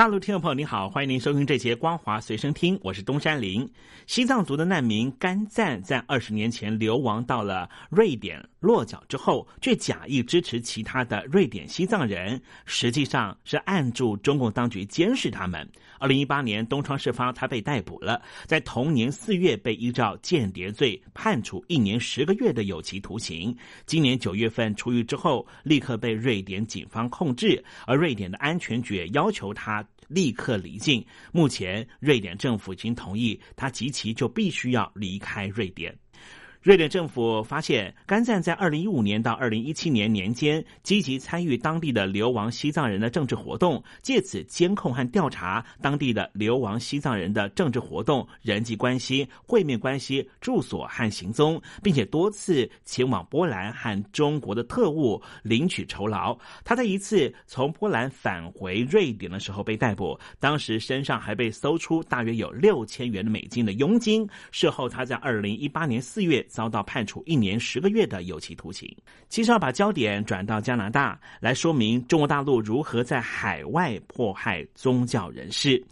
大陆听众朋友，您好，欢迎您收听这节光华随身听，我是东山林。西藏族的难民甘赞在二十年前流亡到了瑞典落脚之后，却假意支持其他的瑞典西藏人，实际上是暗助中共当局监视他们。二零一八年东窗事发，他被逮捕了，在同年四月被依照间谍罪判处一年十个月的有期徒刑。今年九月份出狱之后，立刻被瑞典警方控制，而瑞典的安全局要求他。立刻离境。目前，瑞典政府已经同意他及其就必须要离开瑞典。瑞典政府发现，甘赞在二零一五年到二零一七年年间积极参与当地的流亡西藏人的政治活动，借此监控和调查当地的流亡西藏人的政治活动、人际关系、会面关系、住所和行踪，并且多次前往波兰和中国的特务领取酬劳。他在一次从波兰返回瑞典的时候被逮捕，当时身上还被搜出大约有六千元的美金的佣金。事后，他在二零一八年四月。遭到判处一年十个月的有期徒刑。其实要把焦点转到加拿大，来说明中国大陆如何在海外迫害宗教人士。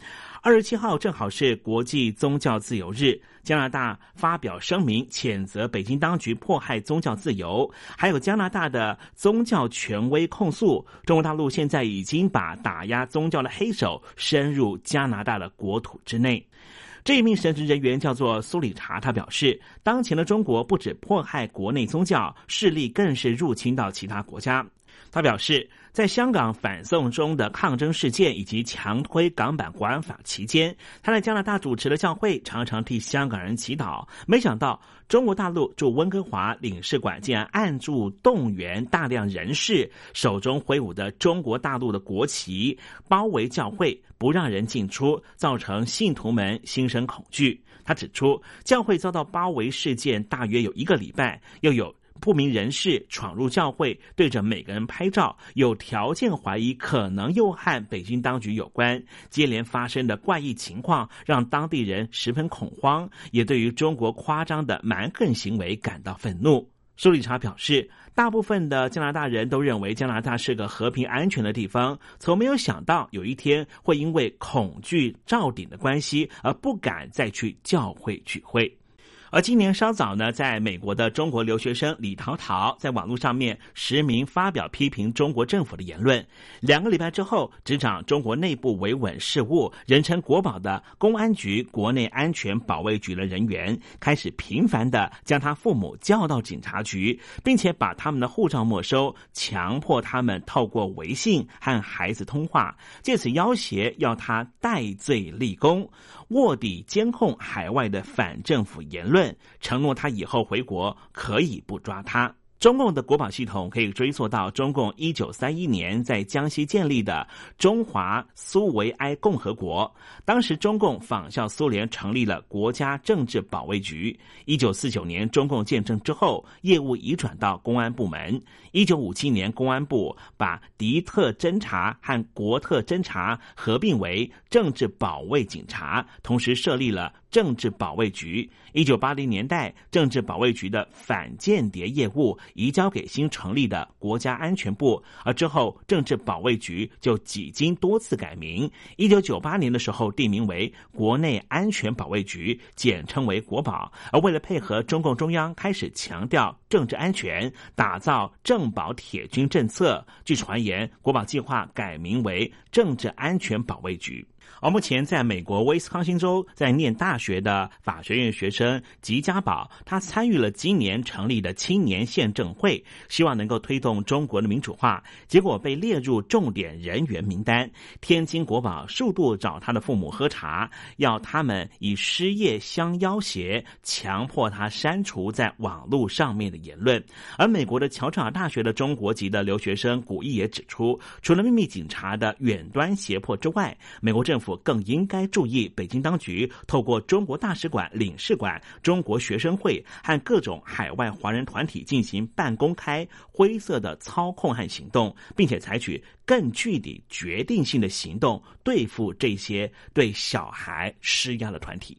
二十七号正好是国际宗教自由日，加拿大发表声明谴责北京当局迫害宗教自由，还有加拿大的宗教权威控诉中国大陆现在已经把打压宗教的黑手深入加拿大的国土之内。这一名神职人员叫做苏里查，他表示，当前的中国不止迫害国内宗教，势力更是入侵到其他国家。他表示，在香港反送中的抗争事件以及强推港版国安法期间，他在加拿大主持的教会常常替香港人祈祷。没想到，中国大陆驻温哥华领事馆竟然暗助动员大量人士，手中挥舞的中国大陆的国旗，包围教会，不让人进出，造成信徒们心生恐惧。他指出，教会遭到包围事件大约有一个礼拜，又有。不明人士闯入教会，对着每个人拍照，有条件怀疑可能又和北京当局有关。接连发生的怪异情况让当地人十分恐慌，也对于中国夸张的蛮横行为感到愤怒。苏理查表示，大部分的加拿大人都认为加拿大是个和平安全的地方，从没有想到有一天会因为恐惧罩顶的关系而不敢再去教会聚会。而今年稍早呢，在美国的中国留学生李淘淘在网络上面实名发表批评中国政府的言论。两个礼拜之后，执掌中国内部维稳事务、人称国宝的公安局国内安全保卫局的人员，开始频繁的将他父母叫到警察局，并且把他们的护照没收，强迫他们透过微信和孩子通话，借此要挟要他戴罪立功。卧底监控海外的反政府言论，承诺他以后回国可以不抓他。中共的国保系统可以追溯到中共一九三一年在江西建立的中华苏维埃共和国。当时中共仿效苏联成立了国家政治保卫局。一九四九年中共建政之后，业务移转到公安部门。一九五七年，公安部把敌特侦察和国特侦察合并为政治保卫警察，同时设立了。政治保卫局，一九八零年代，政治保卫局的反间谍业务移交给新成立的国家安全部，而之后政治保卫局就几经多次改名。一九九八年的时候，定名为国内安全保卫局，简称为国保。而为了配合中共中央开始强调政治安全，打造政保铁军政策，据传言，国保计划改名为政治安全保卫局。而目前在美国威斯康星州在念大学的法学院学生吉家宝，他参与了今年成立的青年宪政会，希望能够推动中国的民主化，结果被列入重点人员名单。天津国宝数度找他的父母喝茶，要他们以失业相要挟，强迫他删除在网络上面的言论。而美国的乔治亚大学的中国籍的留学生古毅也指出，除了秘密警察的远端胁迫之外，美国政政府更应该注意北京当局透过中国大使馆、领事馆、中国学生会和各种海外华人团体进行半公开、灰色的操控和行动，并且采取更具体、决定性的行动对付这些对小孩施压的团体。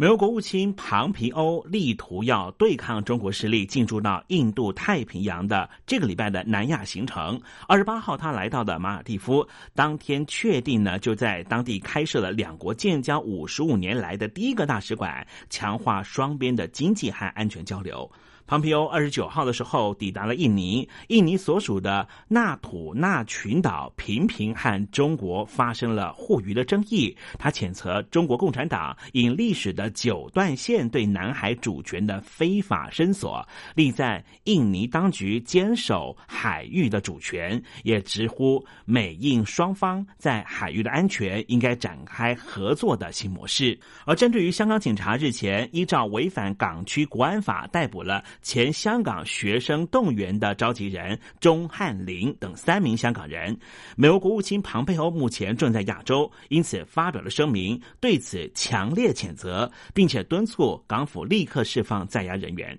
美国国务卿庞皮欧力图要对抗中国势力进驻到印度太平洋的这个礼拜的南亚行程。二十八号，他来到的马尔蒂夫，当天确定呢，就在当地开设了两国建交五十五年来的第一个大使馆，强化双边的经济和安全交流。蓬皮欧二十九号的时候抵达了印尼，印尼所属的纳土纳群岛频频和中国发生了互渔的争议。他谴责中国共产党以历史的九段线对南海主权的非法伸索，力赞印尼当局坚守海域的主权，也直呼美印双方在海域的安全应该展开合作的新模式。而针对于香港警察日前依照违反港区国安法逮捕了。前香港学生动员的召集人钟汉林等三名香港人，美国国务卿庞佩欧目前正在亚洲，因此发表了声明，对此强烈谴责，并且敦促港府立刻释放在押人员。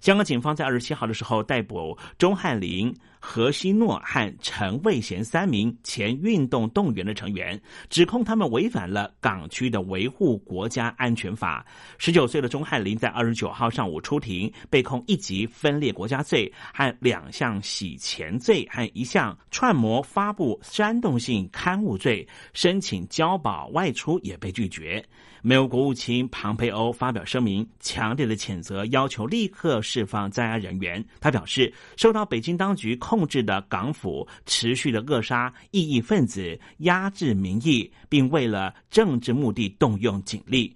香港警方在二十七号的时候逮捕钟汉林。何希诺和陈卫贤三名前运动动员的成员，指控他们违反了港区的维护国家安全法。十九岁的钟汉林在二十九号上午出庭，被控一级分裂国家罪和两项洗钱罪和一项串谋发布煽动性刊物罪，申请交保外出也被拒绝。美国国务卿庞培欧发表声明，强烈的谴责，要求立刻释放在押人员。他表示，受到北京当局控。控制的港府持续的扼杀异议分子，压制民意，并为了政治目的动用警力。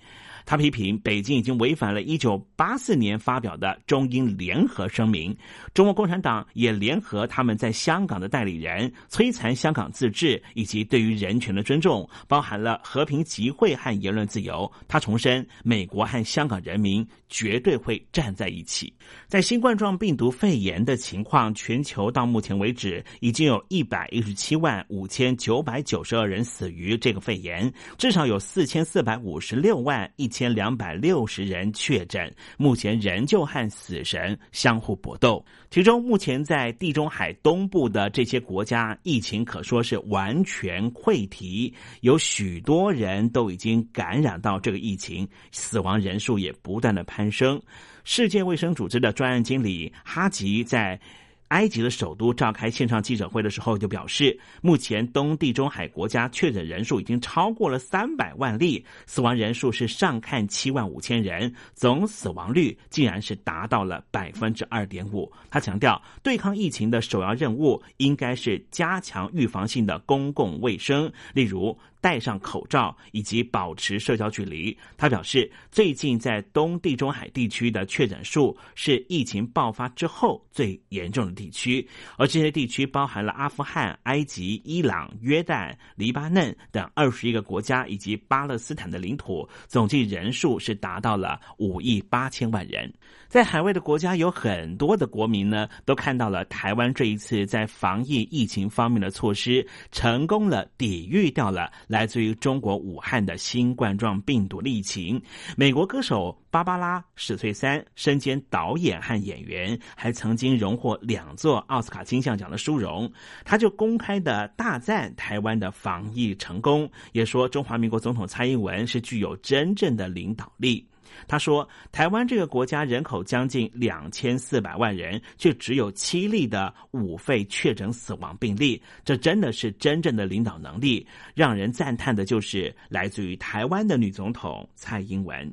他批评北京已经违反了一九八四年发表的中英联合声明，中国共产党也联合他们在香港的代理人，摧残香港自治以及对于人权的尊重，包含了和平集会和言论自由。他重申，美国和香港人民绝对会站在一起。在新冠状病毒肺炎的情况，全球到目前为止已经有一百一十七万五千九百九十二人死于这个肺炎，至少有四千四百五十六万一。千千两百六十人确诊，目前仍旧和死神相互搏斗。其中，目前在地中海东部的这些国家，疫情可说是完全溃堤，有许多人都已经感染到这个疫情，死亡人数也不断的攀升。世界卫生组织的专案经理哈吉在。埃及的首都召开线上记者会的时候，就表示，目前东地中海国家确诊人数已经超过了三百万例，死亡人数是上看七万五千人，总死亡率竟然是达到了百分之二点五。他强调，对抗疫情的首要任务应该是加强预防性的公共卫生，例如。戴上口罩以及保持社交距离。他表示，最近在东地中海地区的确诊数是疫情爆发之后最严重的地区，而这些地区包含了阿富汗、埃及、伊朗、约旦、黎巴嫩等二十一个国家以及巴勒斯坦的领土，总计人数是达到了五亿八千万人。在海外的国家有很多的国民呢，都看到了台湾这一次在防疫疫情方面的措施，成功了抵御掉了来自于中国武汉的新冠状病毒疫情。美国歌手芭芭拉史翠珊身兼导演和演员，还曾经荣获两座奥斯卡金像奖的殊荣，他就公开的大赞台湾的防疫成功，也说中华民国总统蔡英文是具有真正的领导力。他说：“台湾这个国家人口将近两千四百万人，却只有七例的五肺确诊死亡病例，这真的是真正的领导能力。让人赞叹的就是来自于台湾的女总统蔡英文。”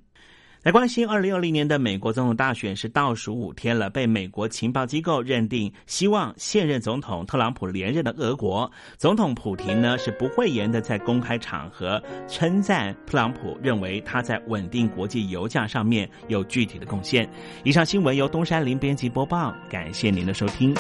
来关心，二零二零年的美国总统大选是倒数五天了，被美国情报机构认定希望现任总统特朗普连任的俄国总统普廷呢是不讳言的在公开场合称赞特朗普，认为他在稳定国际油价上面有具体的贡献。以上新闻由东山林编辑播报，感谢您的收听。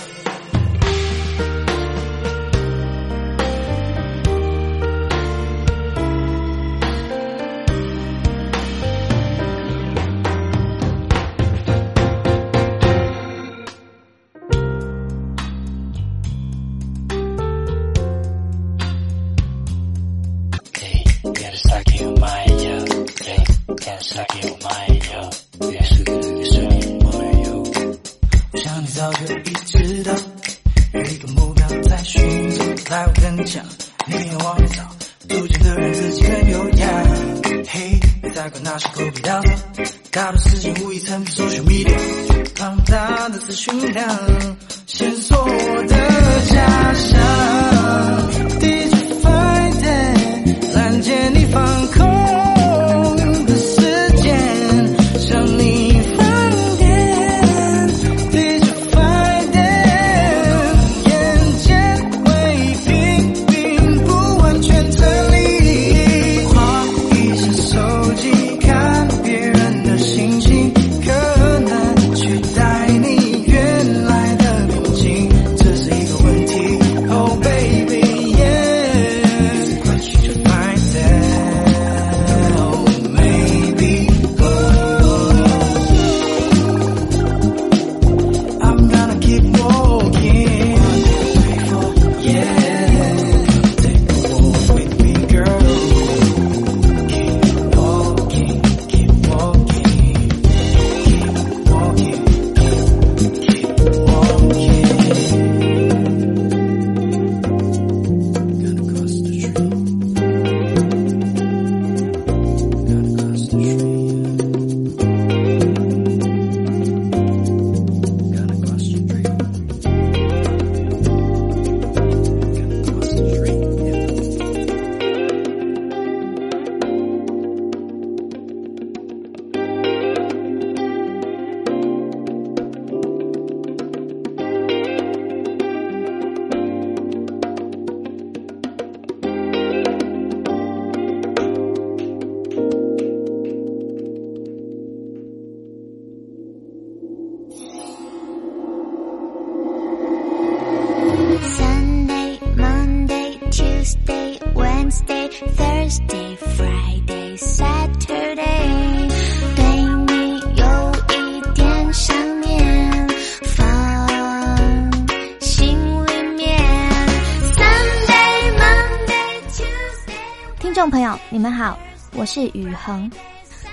众朋友，你们好，我是雨恒。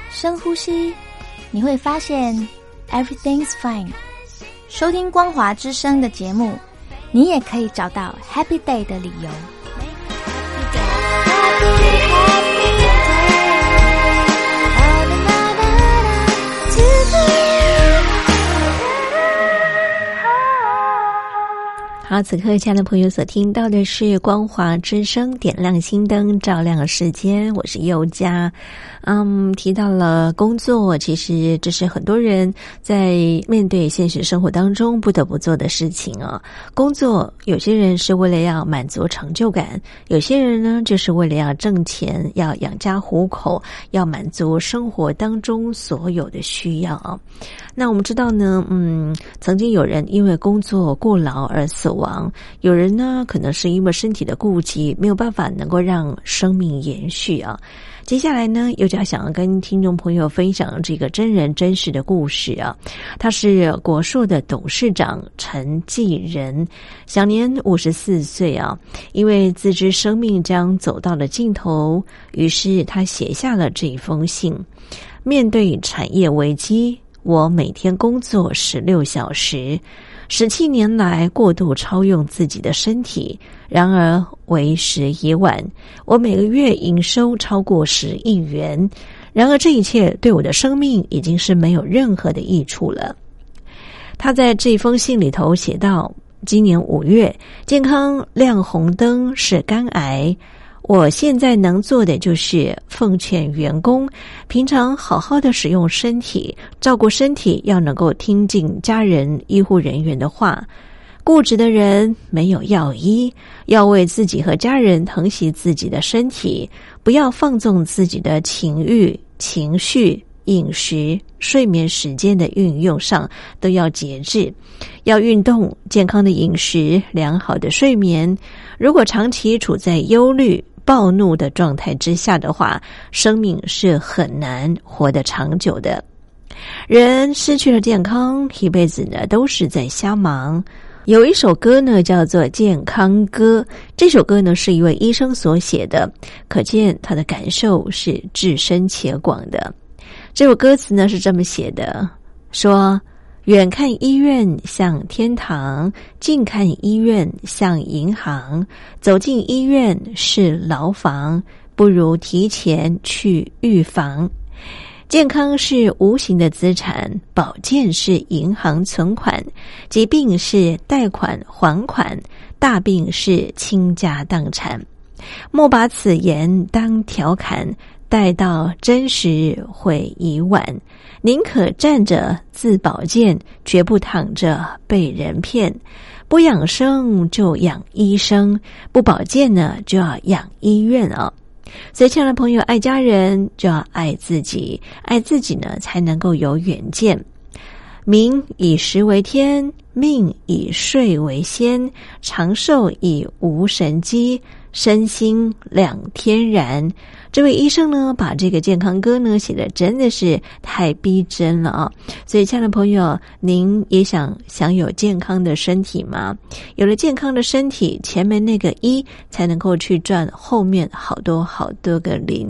深呼吸，你会发现 everything's fine。收听光华之声的节目。你也可以找到 Happy Day 的理由。好，此刻，亲爱的朋友，所听到的是光华之声，点亮心灯，照亮世间。我是佑佳。嗯，提到了工作，其实这是很多人在面对现实生活当中不得不做的事情啊。工作，有些人是为了要满足成就感，有些人呢，就是为了要挣钱，要养家糊口，要满足生活当中所有的需要啊。那我们知道呢，嗯，曾经有人因为工作过劳而死亡，有人呢，可能是因为身体的顾及，没有办法能够让生命延续啊。接下来呢，又将想要跟听众朋友分享这个真人真事的故事啊。他是国硕的董事长陈继仁，享年五十四岁啊。因为自知生命将走到了尽头，于是他写下了这一封信。面对产业危机，我每天工作十六小时。十七年来过度超用自己的身体，然而为时已晚。我每个月营收超过十亿元，然而这一切对我的生命已经是没有任何的益处了。他在这封信里头写道：“今年五月，健康亮红灯是肝癌。”我现在能做的就是奉劝员工，平常好好的使用身体，照顾身体，要能够听进家人、医护人员的话。固执的人没有药医，要为自己和家人疼惜自己的身体，不要放纵自己的情欲、情绪、饮食、睡眠时间的运用上都要节制，要运动、健康的饮食、良好的睡眠。如果长期处在忧虑，暴怒的状态之下的话，生命是很难活得长久的。人失去了健康，一辈子呢都是在瞎忙。有一首歌呢叫做《健康歌》，这首歌呢是一位医生所写的，可见他的感受是至深且广的。这首歌词呢是这么写的：说，远看医院像天堂，近看医院像银行。走进医院是牢房，不如提前去预防。健康是无形的资产，保健是银行存款，疾病是贷款还款，大病是倾家荡产。莫把此言当调侃，待到真实会已晚。宁可站着自保健，绝不躺着被人骗。不养生就养医生，不保健呢就要养医院啊。所以，亲爱的朋友，爱家人就要爱自己，爱自己呢，才能够有远见。民以食为天，命以睡为先，长寿以无神机，身心两天然。这位医生呢，把这个健康歌呢写的真的是太逼真了啊！所以，亲爱的朋友，您也想享有健康的身体吗？有了健康的身体，前面那个一才能够去赚后面好多好多个零。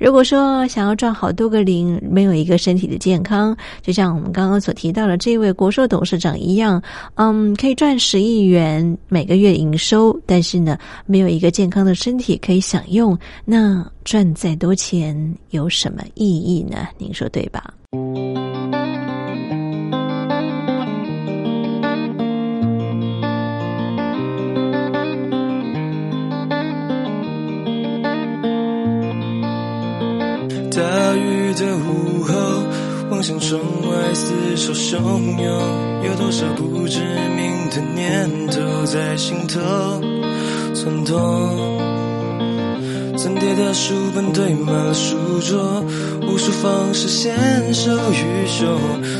如果说想要赚好多个零，没有一个身体的健康，就像我们刚刚所提到的这位国寿董事长一样，嗯，可以赚十亿元每个月营收，但是呢，没有一个健康的身体可以享用，那。赚再多钱有什么意义呢？您说对吧？大雨的午后，望向窗外，厮守汹涌，有多少不知名的念头在心头窜动。层叠的书本堆满了书桌，无数方式献手与手，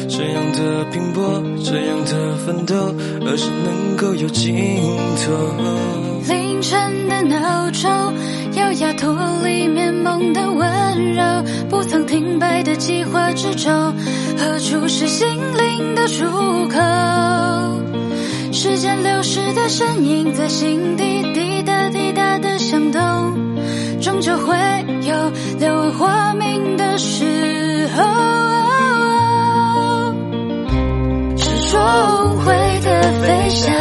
这样的拼搏，这样的奋斗，何时能够有尽头？凌晨的闹钟，优雅脱离面梦的温柔，不曾停摆的计划之中，何处是心灵的出口？时间流逝的身影，在心底滴答滴答的响动。终究会有柳暗花明的时候，是说无悔的飞翔，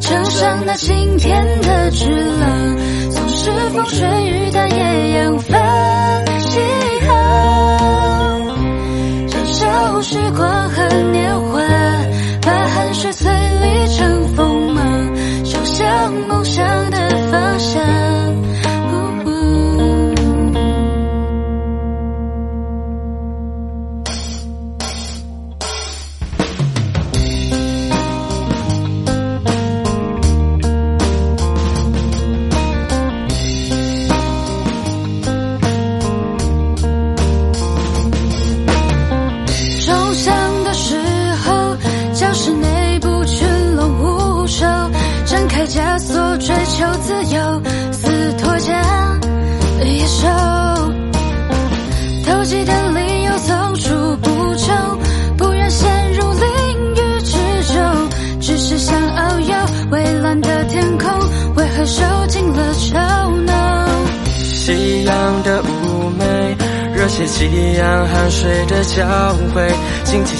乘上那晴天的巨浪，纵使风吹雨打也扬帆起航，燃烧时光和年华，把汗水淬沥成锋芒，冲向梦想的方向。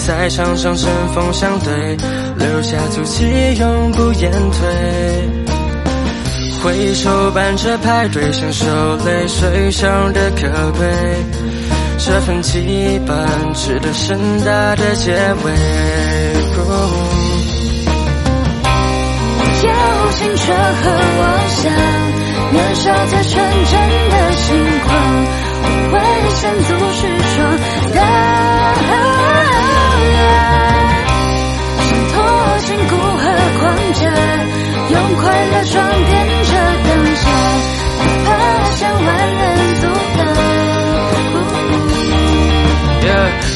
赛场上针锋相对，留下足迹永不言退。挥手伴着排队，享受泪水上的可贵，这份羁绊值得盛大的结尾。有青春和妄想，年少最纯真的轻狂。危险阻是闯，想脱进古河框架，用快乐装点着当下，哪怕向万人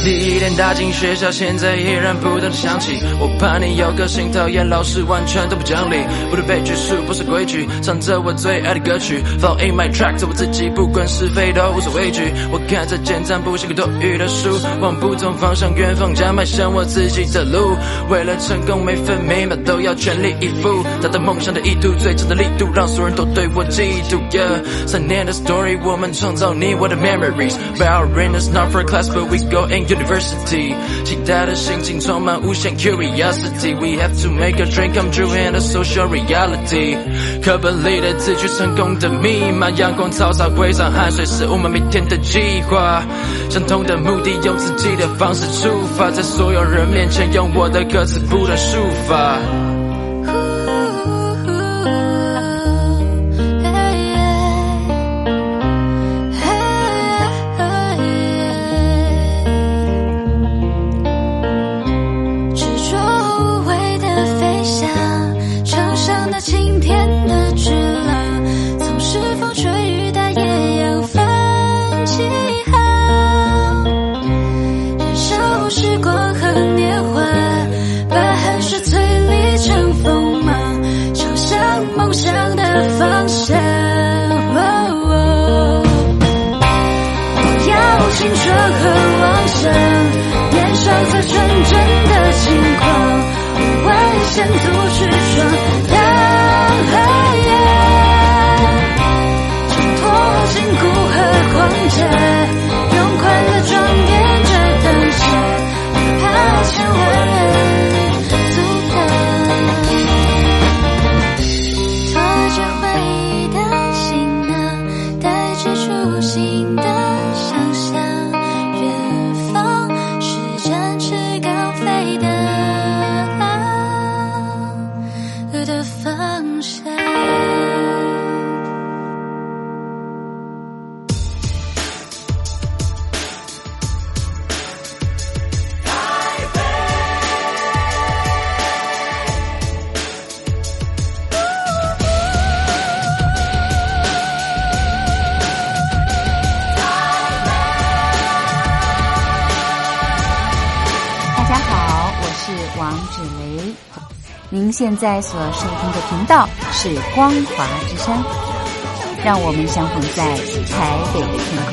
第一天踏进学校，现在依然不断的响起。我怕你有个性讨厌老师，完全都不讲理。不被拘束不是规矩，唱着我最爱的歌曲，Fall in my track，做我自己，不管是非都无所畏惧。我看着简单不像个多余的书，往不同方向远方将迈向我自己的路。为了成功，每分每秒都要全力以赴，达到梦想的意图，最长的力度，让所有人都对我嫉妒。Yeah，三年的 story，我们创造你我的 memories。Our is not for class, but we go in university。期待的心情充满无限 curiosity。We have to make a dream come true in a social reality。课本里的字句，成功的密码。阳光、草草、挥洒汗水，是我们每天的计划。相同的目的，用自己的方式出发，在所有人面前，用我的歌词不断抒发。现在所收听的频道是光华之声，让我们相逢在台北的天空。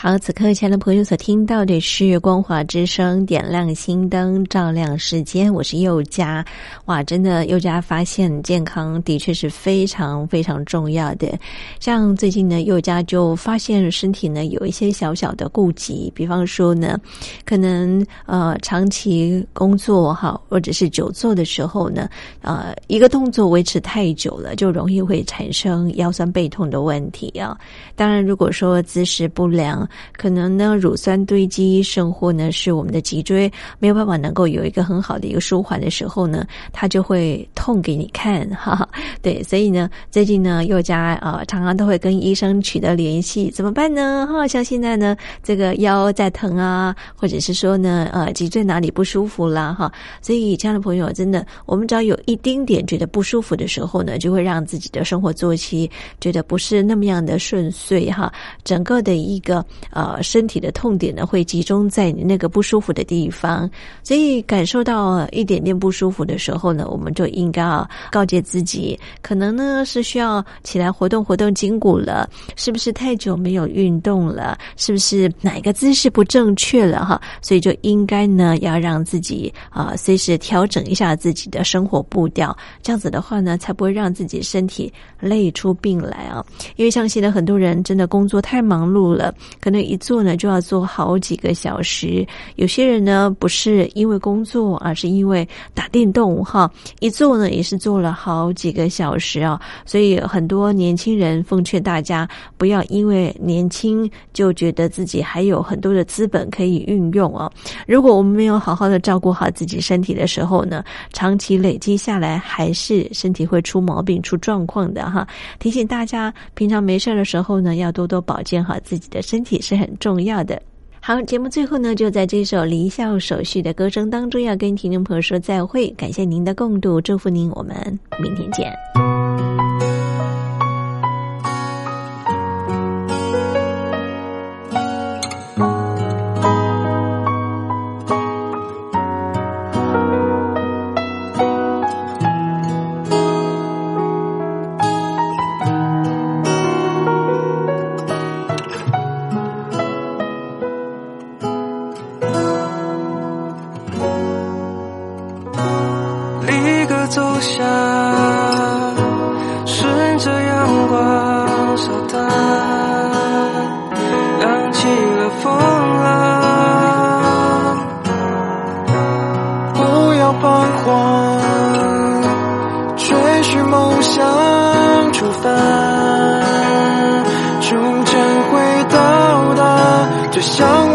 好，此刻亲爱的朋友所听到的是光华之声点亮心灯，照亮世间。我是佑佳，哇，真的佑佳发现健康的确是非常非常重要的。像最近呢，佑佳就发现身体呢有一些小小的顾忌，比方说呢，可能呃长期工作哈，或者是久坐的时候呢，呃一个动作维持太久了，就容易会产生腰酸背痛的问题啊。当然，如果说姿势不良，可能呢，乳酸堆积，甚或呢，是我们的脊椎没有办法能够有一个很好的一个舒缓的时候呢，它就会痛给你看，哈哈。对，所以呢，最近呢，佑家呃常常都会跟医生取得联系，怎么办呢？哈，像现在呢，这个腰在疼啊，或者是说呢，呃，脊椎哪里不舒服啦，哈。所以，这样的朋友真的，我们只要有一丁点觉得不舒服的时候呢，就会让自己的生活作息觉得不是那么样的顺遂，哈，整个的一个。呃，身体的痛点呢，会集中在你那个不舒服的地方，所以感受到一点点不舒服的时候呢，我们就应该要告诫自己，可能呢是需要起来活动活动筋骨了，是不是太久没有运动了，是不是哪个姿势不正确了哈？所以就应该呢要让自己啊随时调整一下自己的生活步调，这样子的话呢，才不会让自己身体累出病来啊。因为像现在很多人真的工作太忙碌了。可能一坐呢就要坐好几个小时。有些人呢不是因为工作，而是因为打电动哈，一坐呢也是坐了好几个小时啊。所以很多年轻人奉劝大家，不要因为年轻就觉得自己还有很多的资本可以运用啊。如果我们没有好好的照顾好自己身体的时候呢，长期累积下来还是身体会出毛病、出状况的哈。提醒大家，平常没事的时候呢，要多多保健好自己的身体是很重要的。好，节目最后呢，就在这首离校手续的歌声当中，要跟听众朋友说再会。感谢您的共度，祝福您，我们明天见。彷徨，追寻梦想出发，终将会到达最想